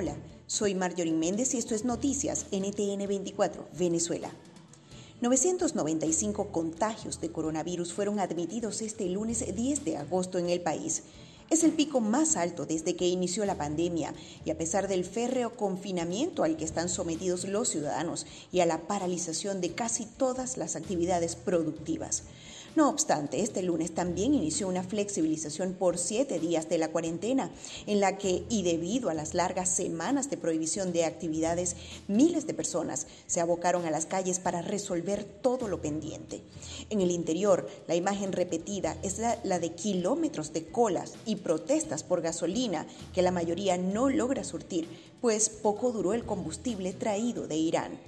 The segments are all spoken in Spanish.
Hola, soy Marjorie Méndez y esto es Noticias NTN 24, Venezuela. 995 contagios de coronavirus fueron admitidos este lunes 10 de agosto en el país. Es el pico más alto desde que inició la pandemia y a pesar del férreo confinamiento al que están sometidos los ciudadanos y a la paralización de casi todas las actividades productivas. No obstante, este lunes también inició una flexibilización por siete días de la cuarentena, en la que, y debido a las largas semanas de prohibición de actividades, miles de personas se abocaron a las calles para resolver todo lo pendiente. En el interior, la imagen repetida es la, de kilómetros de colas y protestas por gasolina que la mayoría no logra surtir, pues poco duró el combustible traído de Irán.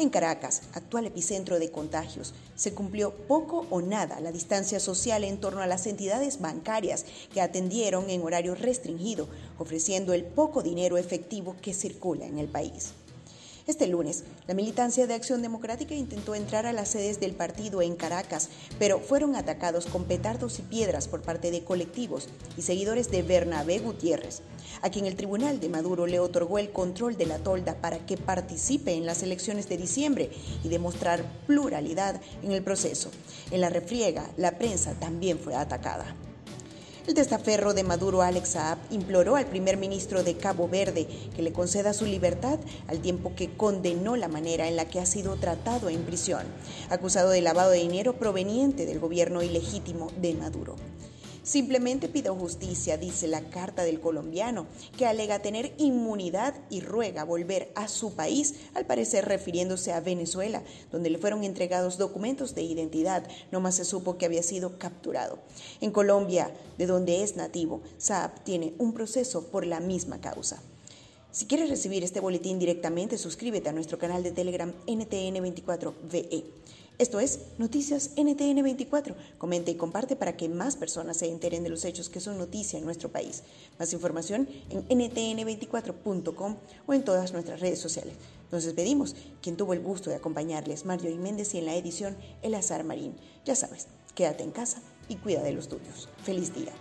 En Caracas, actual epicentro de contagios, se cumplió poco o nada la distancia social en torno a las entidades bancarias que atendieron en horario restringido, ofreciendo el poco dinero efectivo que circula en el país. Este lunes, la militancia de Acción Democrática intentó entrar a las sedes del partido en Caracas, pero fueron atacados con petardos y piedras por parte de colectivos y seguidores de Bernabé Gutiérrez, a quien el Tribunal de Maduro le otorgó el control de la tolda para que participe en las elecciones de diciembre y demostrar pluralidad en el proceso. En la refriega, la prensa también fue atacada. El testaferro de Maduro, Alex Saab, imploró al primer ministro de Cabo Verde que le conceda su libertad al tiempo que condenó la manera en la que ha sido tratado en prisión, acusado de lavado de dinero proveniente del gobierno ilegítimo de Maduro. Simplemente pido justicia, dice la carta del colombiano, que alega tener inmunidad y ruega volver a su país, al parecer refiriéndose a Venezuela, donde le fueron entregados documentos de identidad, no más se supo que había sido capturado. En Colombia, de donde es nativo, Saab tiene un proceso por la misma causa. Si quieres recibir este boletín directamente, suscríbete a nuestro canal de Telegram NTN24VE. Esto es Noticias NTN24. Comenta y comparte para que más personas se enteren de los hechos que son noticia en nuestro país. Más información en ntn24.com o en todas nuestras redes sociales. Nos despedimos. Quien tuvo el gusto de acompañarles, Marjorie Méndez y en la edición El Azar Marín. Ya sabes, quédate en casa y cuida de los tuyos. Feliz día.